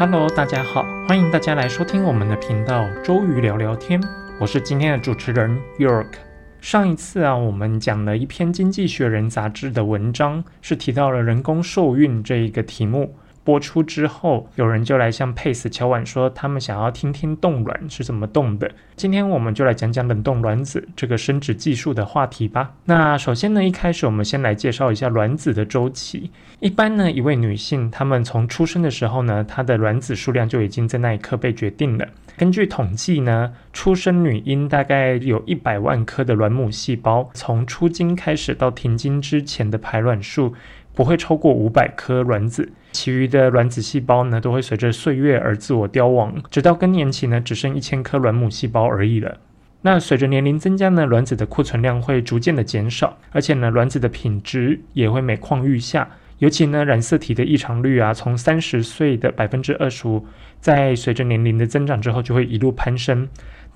Hello，大家好，欢迎大家来收听我们的频道周瑜聊聊天，我是今天的主持人 York。上一次啊，我们讲了一篇《经济学人》杂志的文章，是提到了人工受孕这一个题目。播出之后，有人就来向 Pace 敲碗说，他们想要听听冻卵是怎么冻的。今天我们就来讲讲冷冻卵子这个生殖技术的话题吧。那首先呢，一开始我们先来介绍一下卵子的周期。一般呢，一位女性她们从出生的时候呢，她的卵子数量就已经在那一刻被决定了。根据统计呢，出生女婴大概有一百万颗的卵母细胞，从出经开始到停经之前的排卵数。不会超过五百颗卵子，其余的卵子细胞呢，都会随着岁月而自我凋亡，直到更年期呢，只剩一千颗卵母细胞而已了。那随着年龄增加呢，卵子的库存量会逐渐的减少，而且呢，卵子的品质也会每况愈下。尤其呢，染色体的异常率啊，从三十岁的百分之二十五，在随着年龄的增长之后，就会一路攀升。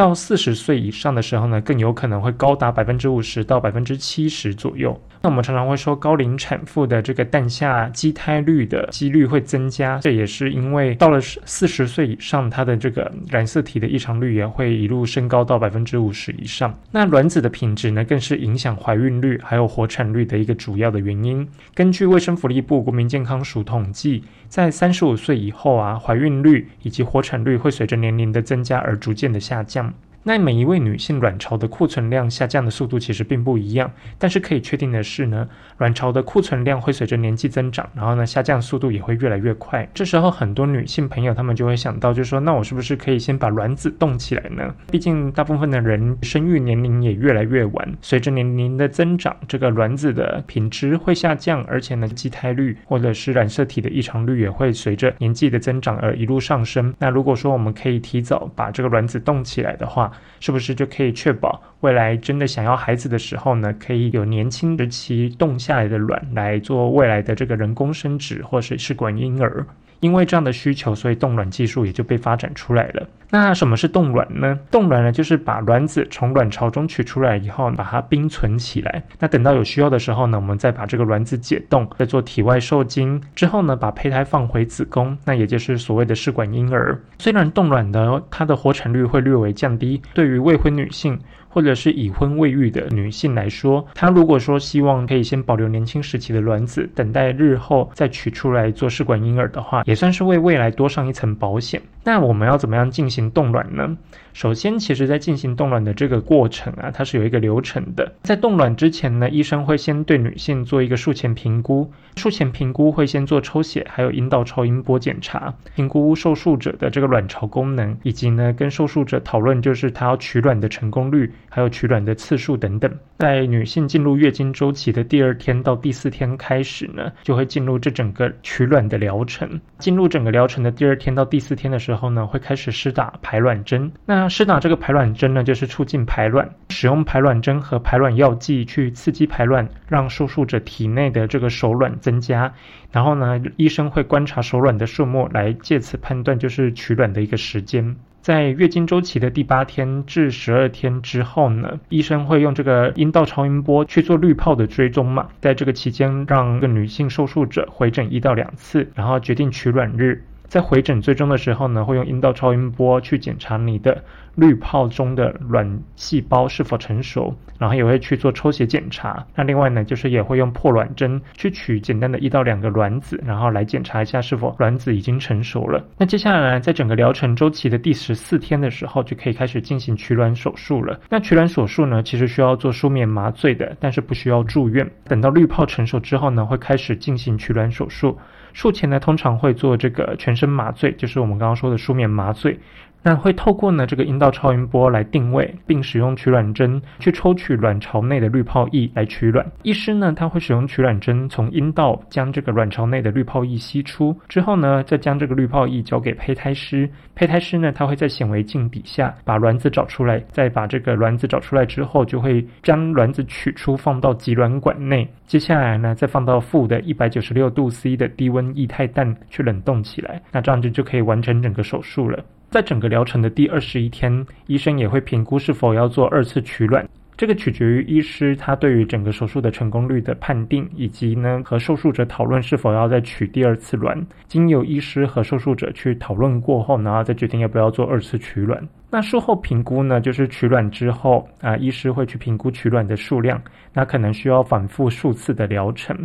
到四十岁以上的时候呢，更有可能会高达百分之五十到百分之七十左右。那我们常常会说，高龄产妇的这个诞下畸胎率的几率会增加，这也是因为到了四十岁以上，它的这个染色体的异常率也会一路升高到百分之五十以上。那卵子的品质呢，更是影响怀孕率还有活产率的一个主要的原因。根据卫生福利部国民健康署统计，在三十五岁以后啊，怀孕率以及活产率会随着年龄的增加而逐渐的下降。那每一位女性卵巢的库存量下降的速度其实并不一样，但是可以确定的是呢，卵巢的库存量会随着年纪增长，然后呢下降速度也会越来越快。这时候很多女性朋友她们就会想到，就说那我是不是可以先把卵子冻起来呢？毕竟大部分的人生育年龄也越来越晚，随着年龄的增长，这个卵子的品质会下降，而且呢畸胎率或者是染色体的异常率也会随着年纪的增长而一路上升。那如果说我们可以提早把这个卵子冻起来的话，是不是就可以确保未来真的想要孩子的时候呢，可以有年轻时期冻下来的卵来做未来的这个人工生殖或者试管婴儿？因为这样的需求，所以冻卵技术也就被发展出来了。那什么是冻卵呢？冻卵呢，就是把卵子从卵巢中取出来以后，把它冰存起来。那等到有需要的时候呢，我们再把这个卵子解冻，再做体外受精之后呢，把胚胎放回子宫，那也就是所谓的试管婴儿。虽然冻卵呢它的活产率会略微降低，对于未婚女性。或者是已婚未育的女性来说，她如果说希望可以先保留年轻时期的卵子，等待日后再取出来做试管婴儿的话，也算是为未来多上一层保险。那我们要怎么样进行冻卵呢？首先，其实在进行冻卵的这个过程啊，它是有一个流程的。在冻卵之前呢，医生会先对女性做一个术前评估，术前评估会先做抽血，还有阴道超音波检查，评估受术者的这个卵巢功能，以及呢跟受术者讨论就是她要取卵的成功率。还有取卵的次数等等，在女性进入月经周期的第二天到第四天开始呢，就会进入这整个取卵的疗程。进入整个疗程的第二天到第四天的时候之后呢，会开始施打排卵针。那施打这个排卵针呢，就是促进排卵，使用排卵针和排卵药剂去刺激排卵，让受术者体内的这个手卵增加。然后呢，医生会观察手卵的数目，来借此判断就是取卵的一个时间。在月经周期的第八天至十二天之后呢，医生会用这个阴道超音波去做滤泡的追踪嘛，在这个期间，让个女性受术者回诊一到两次，然后决定取卵日。在回诊最终的时候呢，会用阴道超音波去检查你的滤泡中的卵细胞是否成熟，然后也会去做抽血检查。那另外呢，就是也会用破卵针去取简单的一到两个卵子，然后来检查一下是否卵子已经成熟了。那接下来呢在整个疗程周期的第十四天的时候，就可以开始进行取卵手术了。那取卵手术呢，其实需要做书面麻醉的，但是不需要住院。等到滤泡成熟之后呢，会开始进行取卵手术。术前呢，通常会做这个全身麻醉，就是我们刚刚说的书面麻醉。那会透过呢这个阴道超音波来定位，并使用取卵针去抽取卵巢内的滤泡液来取卵。医师呢，他会使用取卵针从阴道将这个卵巢内的滤泡液吸出，之后呢，再将这个滤泡液交给胚胎师。胚胎师呢，他会在显微镜底下把卵子找出来，再把这个卵子找出来之后，就会将卵子取出放到集卵管内。接下来呢，再放到负的一百九十六度 C 的低温液态氮去冷冻起来。那这样子就可以完成整个手术了。在整个疗程的第二十一天，医生也会评估是否要做二次取卵。这个取决于医师他对于整个手术的成功率的判定，以及呢和受术者讨论是否要再取第二次卵。经由医师和受术者去讨论过后，然后再决定要不要做二次取卵。那术后评估呢，就是取卵之后啊，医师会去评估取卵的数量，那可能需要反复数次的疗程。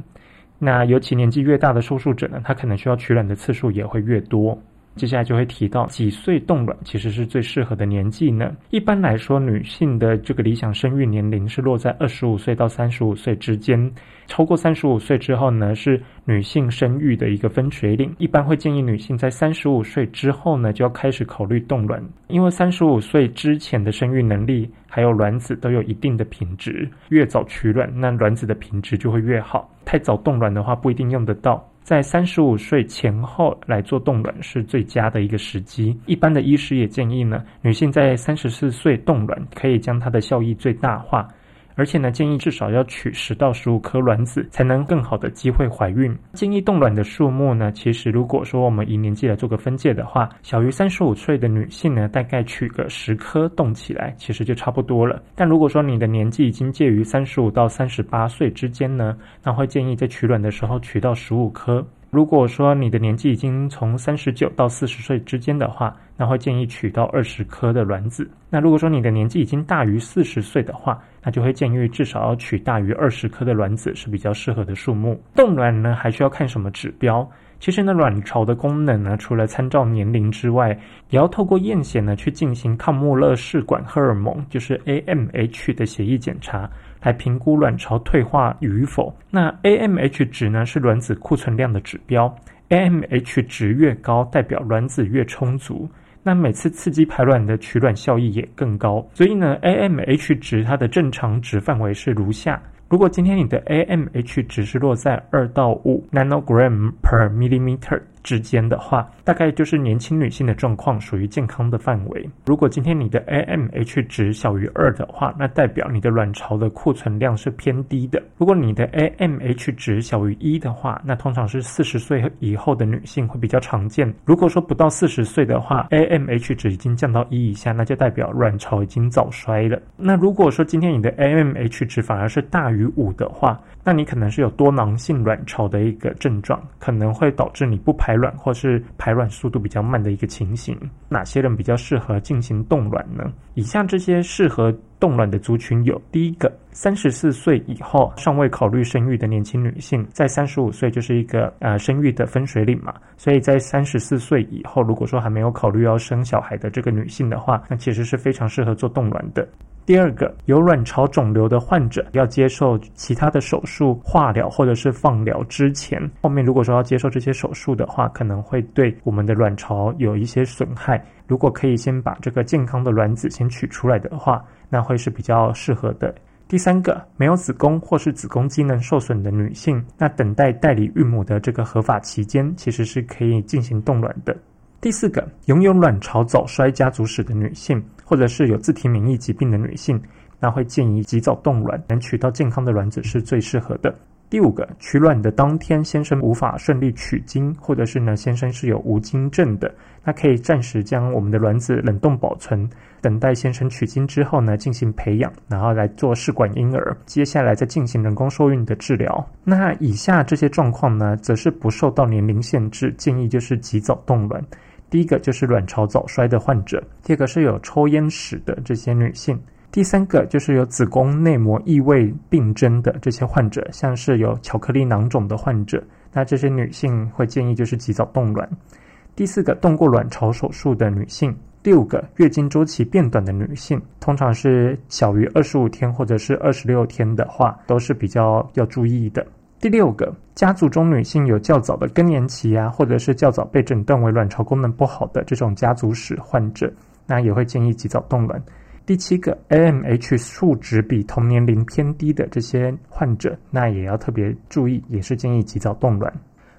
那尤其年纪越大的受术者呢，他可能需要取卵的次数也会越多。接下来就会提到几岁冻卵其实是最适合的年纪呢？一般来说，女性的这个理想生育年龄是落在二十五岁到三十五岁之间。超过三十五岁之后呢，是女性生育的一个分水岭。一般会建议女性在三十五岁之后呢，就要开始考虑冻卵，因为三十五岁之前的生育能力还有卵子都有一定的品质。越早取卵，那卵子的品质就会越好。太早冻卵的话，不一定用得到。在三十五岁前后来做冻卵是最佳的一个时机。一般的医师也建议呢，女性在三十四岁冻卵，可以将它的效益最大化。而且呢，建议至少要取十到十五颗卵子，才能更好的机会怀孕。建议冻卵的数目呢，其实如果说我们以年纪来做个分界的话，小于三十五岁的女性呢，大概取个十颗冻起来，其实就差不多了。但如果说你的年纪已经介于三十五到三十八岁之间呢，那会建议在取卵的时候取到十五颗。如果说你的年纪已经从三十九到四十岁之间的话，那会建议取到二十颗的卵子。那如果说你的年纪已经大于四十岁的话，那就会建议至少要取大于二十颗的卵子是比较适合的数目。冻卵呢，还需要看什么指标？其实呢，卵巢的功能呢，除了参照年龄之外，也要透过验血呢去进行抗穆勒氏管荷尔蒙，就是 AMH 的血液检查。来评估卵巢退化与否。那 AMH 值呢是卵子库存量的指标，AMH 值越高，代表卵子越充足。那每次刺激排卵的取卵效益也更高。所以呢，AMH 值它的正常值范围是如下。如果今天你的 AMH 值是落在二到五 nanogram per millimeter。之间的话，大概就是年轻女性的状况属于健康的范围。如果今天你的 AMH 值小于二的话，那代表你的卵巢的库存量是偏低的。如果你的 AMH 值小于一的话，那通常是四十岁以后的女性会比较常见。如果说不到四十岁的话，AMH 值已经降到一以下，那就代表卵巢已经早衰了。那如果说今天你的 AMH 值反而是大于五的话，那你可能是有多囊性卵巢的一个症状，可能会导致你不排。排卵或是排卵速度比较慢的一个情形，哪些人比较适合进行冻卵呢？以下这些适合冻卵的族群有：第一个，三十四岁以后尚未考虑生育的年轻女性，在三十五岁就是一个呃生育的分水岭嘛，所以在三十四岁以后，如果说还没有考虑要生小孩的这个女性的话，那其实是非常适合做冻卵的。第二个，有卵巢肿瘤的患者要接受其他的手术、化疗或者是放疗之前，后面如果说要接受这些手术的话，可能会对我们的卵巢有一些损害。如果可以先把这个健康的卵子先取出来的话，那会是比较适合的。第三个，没有子宫或是子宫机能受损的女性，那等待代理孕母的这个合法期间，其实是可以进行冻卵的。第四个，拥有卵巢早衰家族史的女性，或者是有自体免疫疾病的女性，那会建议及早冻卵，能取到健康的卵子是最适合的。第五个，取卵的当天先生无法顺利取精，或者是呢先生是有无精症的，那可以暂时将我们的卵子冷冻保存，等待先生取精之后呢进行培养，然后来做试管婴儿，接下来再进行人工受孕的治疗。那以下这些状况呢，则是不受到年龄限制，建议就是及早冻卵。第一个就是卵巢早衰的患者，第二个是有抽烟史的这些女性，第三个就是有子宫内膜异位病征的这些患者，像是有巧克力囊肿的患者，那这些女性会建议就是及早冻卵。第四个动过卵巢手术的女性，第五个月经周期变短的女性，通常是小于二十五天或者是二十六天的话，都是比较要注意的。第六个，家族中女性有较早的更年期啊，或者是较早被诊断为卵巢功能不好的这种家族史患者，那也会建议及早冻卵。第七个，AMH 数值比同年龄偏低的这些患者，那也要特别注意，也是建议及早冻卵。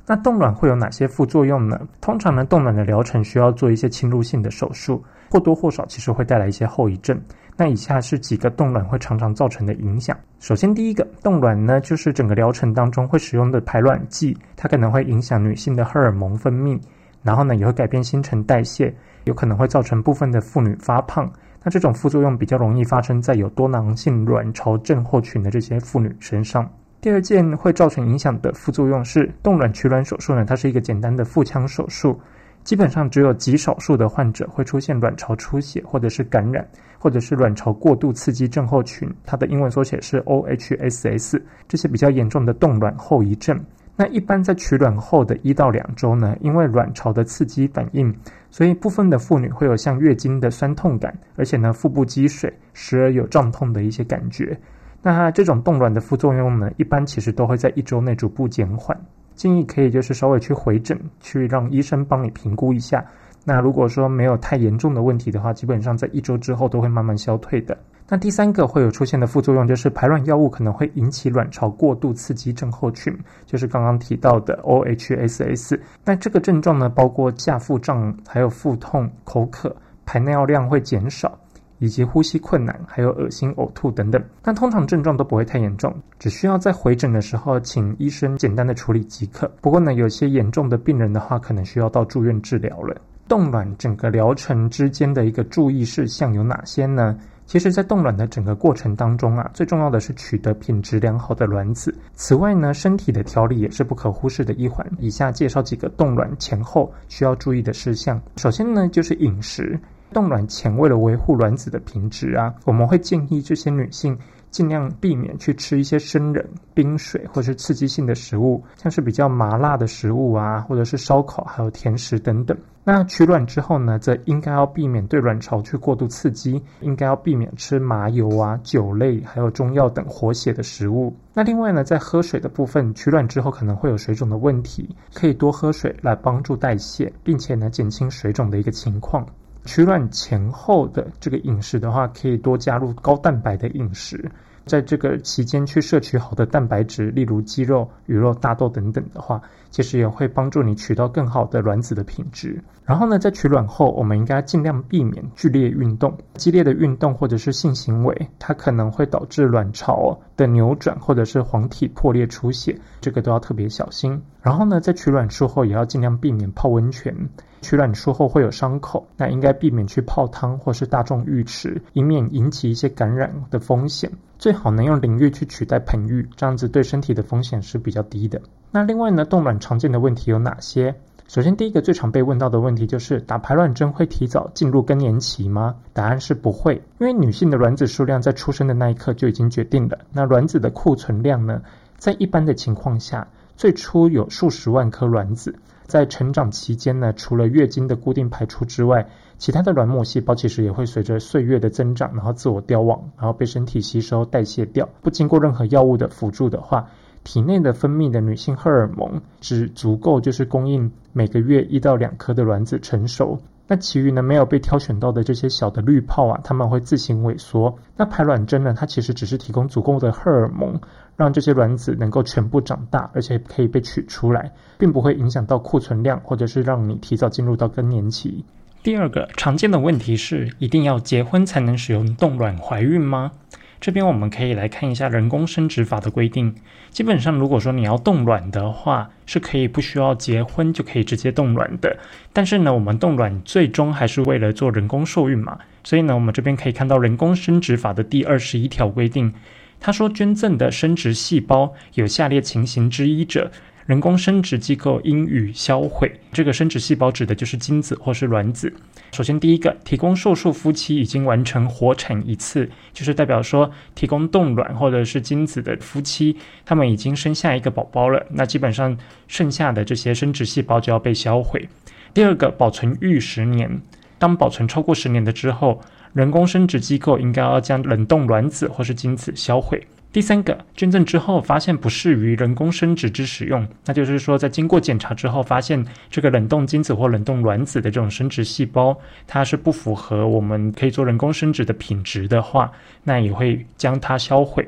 那冻卵会有哪些副作用呢？通常呢，冻卵的疗程需要做一些侵入性的手术，或多或少其实会带来一些后遗症。那以下是几个冻卵会常常造成的影响。首先，第一个冻卵呢，就是整个疗程当中会使用的排卵剂，它可能会影响女性的荷尔蒙分泌，然后呢，也会改变新陈代谢，有可能会造成部分的妇女发胖。那这种副作用比较容易发生在有多囊性卵巢症候群的这些妇女身上。第二件会造成影响的副作用是冻卵取卵手术呢，它是一个简单的腹腔手术，基本上只有极少数的患者会出现卵巢出血或者是感染，或者是卵巢过度刺激症候群，它的英文缩写是 OHSS，这些比较严重的冻卵后遗症。那一般在取卵后的一到两周呢，因为卵巢的刺激反应，所以部分的妇女会有像月经的酸痛感，而且呢腹部积水，时而有胀痛的一些感觉。那这种冻卵的副作用呢，一般其实都会在一周内逐步减缓。建议可以就是稍微去回诊，去让医生帮你评估一下。那如果说没有太严重的问题的话，基本上在一周之后都会慢慢消退的。那第三个会有出现的副作用就是排卵药物可能会引起卵巢过度刺激症候群，就是刚刚提到的 OHSS。那这个症状呢，包括下腹胀、还有腹痛、口渴、排尿量会减少，以及呼吸困难，还有恶心、呕吐等等。但通常症状都不会太严重，只需要在回诊的时候请医生简单的处理即可。不过呢，有些严重的病人的话，可能需要到住院治疗了。冻卵整个疗程之间的一个注意事项有哪些呢？其实，在冻卵的整个过程当中啊，最重要的是取得品质良好的卵子。此外呢，身体的调理也是不可忽视的一环。以下介绍几个冻卵前后需要注意的事项。首先呢，就是饮食。冻卵前，为了维护卵子的品质啊，我们会建议这些女性。尽量避免去吃一些生冷、冰水或是刺激性的食物，像是比较麻辣的食物啊，或者是烧烤，还有甜食等等。那取卵之后呢，则应该要避免对卵巢去过度刺激，应该要避免吃麻油啊、酒类，还有中药等活血的食物。那另外呢，在喝水的部分，取卵之后可能会有水肿的问题，可以多喝水来帮助代谢，并且呢减轻水肿的一个情况。取卵前后的这个饮食的话，可以多加入高蛋白的饮食。在这个期间去摄取好的蛋白质，例如鸡肉、鱼肉、大豆等等的话，其实也会帮助你取到更好的卵子的品质。然后呢，在取卵后，我们应该尽量避免剧烈运动。激烈的运动或者是性行为，它可能会导致卵巢的扭转或者是黄体破裂出血，这个都要特别小心。然后呢，在取卵术后也要尽量避免泡温泉。取卵术后会有伤口，那应该避免去泡汤或是大众浴池，以免引起一些感染的风险。最好能用淋浴去取代盆浴，这样子对身体的风险是比较低的。那另外呢，冻卵常见的问题有哪些？首先，第一个最常被问到的问题就是打排卵针会提早进入更年期吗？答案是不会，因为女性的卵子数量在出生的那一刻就已经决定了。那卵子的库存量呢，在一般的情况下，最初有数十万颗卵子。在成长期间呢，除了月经的固定排出之外，其他的卵母细胞其实也会随着岁月的增长，然后自我凋亡，然后被身体吸收代谢掉。不经过任何药物的辅助的话，体内的分泌的女性荷尔蒙只足够就是供应每个月一到两颗的卵子成熟。那其余呢没有被挑选到的这些小的滤泡啊，他们会自行萎缩。那排卵针呢，它其实只是提供足够的荷尔蒙，让这些卵子能够全部长大，而且可以被取出来，并不会影响到库存量，或者是让你提早进入到更年期。第二个常见的问题是，一定要结婚才能使用冻卵怀孕吗？这边我们可以来看一下人工生殖法的规定。基本上，如果说你要冻卵的话，是可以不需要结婚就可以直接冻卵的。但是呢，我们冻卵最终还是为了做人工受孕嘛。所以呢，我们这边可以看到人工生殖法的第二十一条规定，他说捐赠的生殖细胞有下列情形之一者。人工生殖机构应予销毁。这个生殖细胞指的就是精子或是卵子。首先，第一个，提供受术夫妻已经完成活产一次，就是代表说提供冻卵或者是精子的夫妻，他们已经生下一个宝宝了。那基本上剩下的这些生殖细胞就要被销毁。第二个，保存逾十年。当保存超过十年的之后，人工生殖机构应该要将冷冻卵子或是精子销毁。第三个，捐赠之后发现不适于人工生殖之使用，那就是说，在经过检查之后发现这个冷冻精子或冷冻卵子的这种生殖细胞，它是不符合我们可以做人工生殖的品质的话，那也会将它销毁。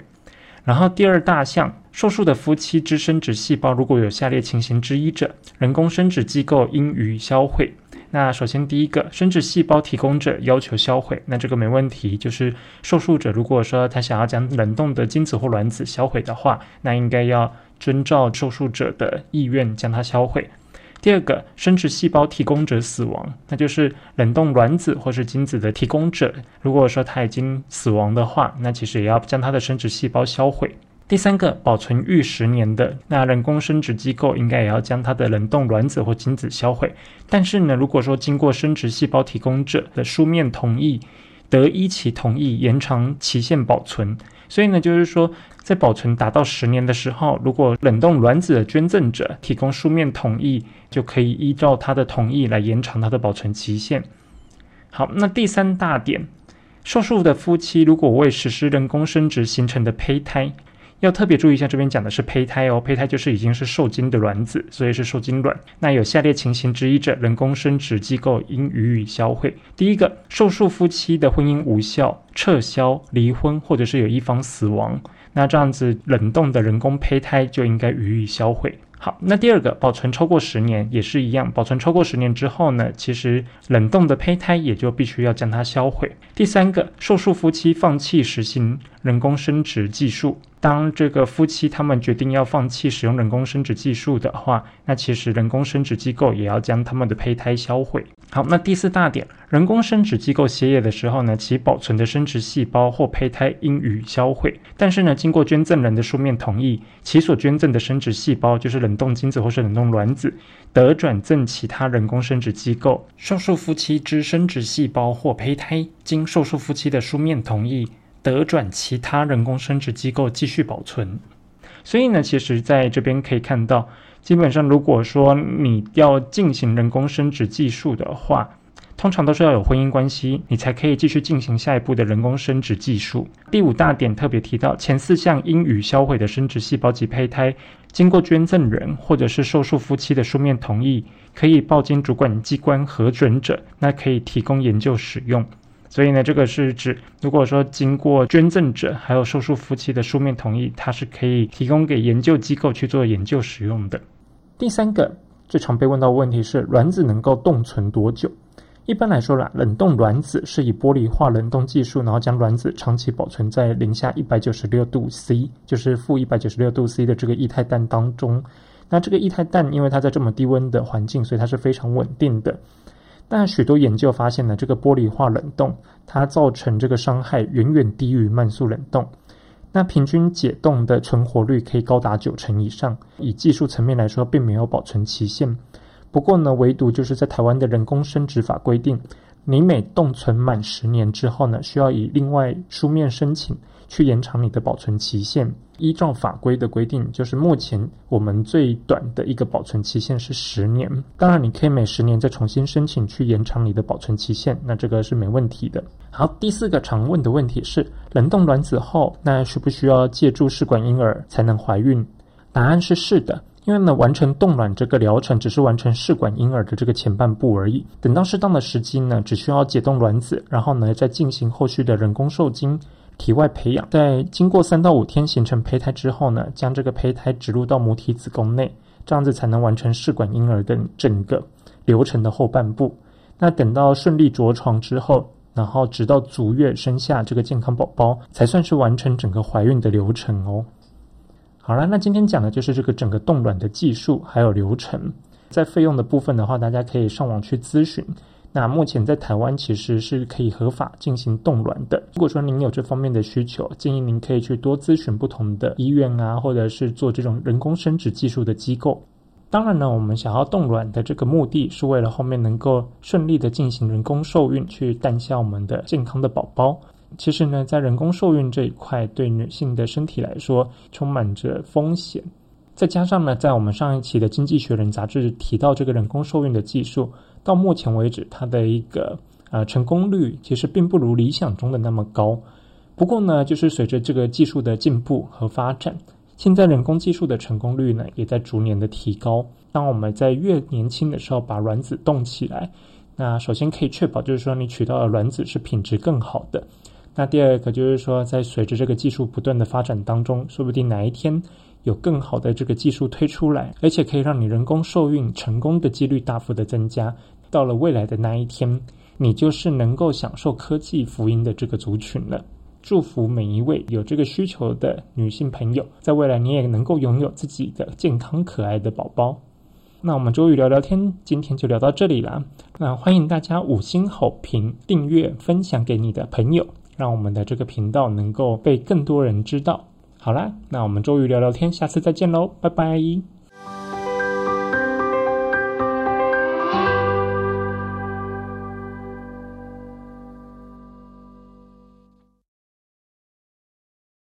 然后第二大项，受术的夫妻之生殖细胞如果有下列情形之一者，人工生殖机构应予销毁。那首先第一个，生殖细胞提供者要求销毁，那这个没问题。就是受术者如果说他想要将冷冻的精子或卵子销毁的话，那应该要遵照受术者的意愿将它销毁。第二个，生殖细胞提供者死亡，那就是冷冻卵子或是精子的提供者，如果说他已经死亡的话，那其实也要将他的生殖细胞销毁。第三个，保存逾十年的，那人工生殖机构应该也要将它的冷冻卵子或精子销毁。但是呢，如果说经过生殖细胞提供者的书面同意，得依其同意延长期限保存。所以呢，就是说，在保存达到十年的时候，如果冷冻卵子的捐赠者提供书面同意，就可以依照他的同意来延长它的保存期限。好，那第三大点，受术的夫妻如果为实施人工生殖形成的胚胎。要特别注意一下，这边讲的是胚胎哦，胚胎就是已经是受精的卵子，所以是受精卵。那有下列情形之一者，人工生殖机构应予以销毁。第一个，受术夫妻的婚姻无效、撤销、离婚，或者是有一方死亡，那这样子冷冻的人工胚胎就应该予以销毁。好，那第二个，保存超过十年也是一样，保存超过十年之后呢，其实冷冻的胚胎也就必须要将它销毁。第三个，受术夫妻放弃实行人工生殖技术。当这个夫妻他们决定要放弃使用人工生殖技术的话，那其实人工生殖机构也要将他们的胚胎销毁。好，那第四大点，人工生殖机构歇业的时候呢，其保存的生殖细胞或胚胎应予销毁。但是呢，经过捐赠人的书面同意，其所捐赠的生殖细胞，就是冷冻精子或是冷冻卵子，得转赠其他人工生殖机构。受术夫妻之生殖细胞或胚胎，经受术夫妻的书面同意。得转其他人工生殖机构继续保存，所以呢，其实在这边可以看到，基本上如果说你要进行人工生殖技术的话，通常都是要有婚姻关系，你才可以继续进行下一步的人工生殖技术。第五大点特别提到，前四项应予销毁的生殖细胞及胚胎，经过捐赠人或者是受术夫妻的书面同意，可以报经主管机关核准者，那可以提供研究使用。所以呢，这个是指，如果说经过捐赠者还有受术夫妻的书面同意，它是可以提供给研究机构去做研究使用的。第三个最常被问到的问题是，卵子能够冻存多久？一般来说啦，冷冻卵子是以玻璃化冷冻技术，然后将卵子长期保存在零下一百九十六度 C，就是负一百九十六度 C 的这个液态氮当中。那这个液态氮，因为它在这么低温的环境，所以它是非常稳定的。但许多研究发现呢，这个玻璃化冷冻它造成这个伤害远远低于慢速冷冻。那平均解冻的存活率可以高达九成以上。以技术层面来说，并没有保存期限。不过呢，唯独就是在台湾的人工生殖法规定，你每冻存满十年之后呢，需要以另外书面申请。去延长你的保存期限，依照法规的规定，就是目前我们最短的一个保存期限是十年。当然，你可以每十年再重新申请去延长你的保存期限，那这个是没问题的。好，第四个常问的问题是，冷冻卵子后，那需不需要借助试管婴儿才能怀孕？答案是是的，因为呢，完成冻卵这个疗程只是完成试管婴儿的这个前半部而已。等到适当的时机呢，只需要解冻卵子，然后呢，再进行后续的人工受精。体外培养，在经过三到五天形成胚胎之后呢，将这个胚胎植入到母体子宫内，这样子才能完成试管婴儿的整个流程的后半部。那等到顺利着床之后，然后直到足月生下这个健康宝宝，才算是完成整个怀孕的流程哦。好了，那今天讲的就是这个整个冻卵的技术还有流程。在费用的部分的话，大家可以上网去咨询。那目前在台湾其实是可以合法进行冻卵的。如果说您有这方面的需求，建议您可以去多咨询不同的医院啊，或者是做这种人工生殖技术的机构。当然呢，我们想要冻卵的这个目的是为了后面能够顺利的进行人工受孕，去诞下我们的健康的宝宝。其实呢，在人工受孕这一块，对女性的身体来说充满着风险。再加上呢，在我们上一期的《经济学人》杂志提到这个人工受孕的技术。到目前为止，它的一个呃成功率其实并不如理想中的那么高。不过呢，就是随着这个技术的进步和发展，现在人工技术的成功率呢也在逐年的提高。当我们在越年轻的时候把卵子冻起来，那首先可以确保就是说你取到的卵子是品质更好的。那第二个就是说，在随着这个技术不断的发展当中，说不定哪一天有更好的这个技术推出来，而且可以让你人工受孕成功的几率大幅的增加。到了未来的那一天，你就是能够享受科技福音的这个族群了。祝福每一位有这个需求的女性朋友，在未来你也能够拥有自己的健康可爱的宝宝。那我们周瑜聊聊天，今天就聊到这里啦。那欢迎大家五星好评、订阅、分享给你的朋友，让我们的这个频道能够被更多人知道。好啦，那我们周瑜聊聊天，下次再见喽，拜拜。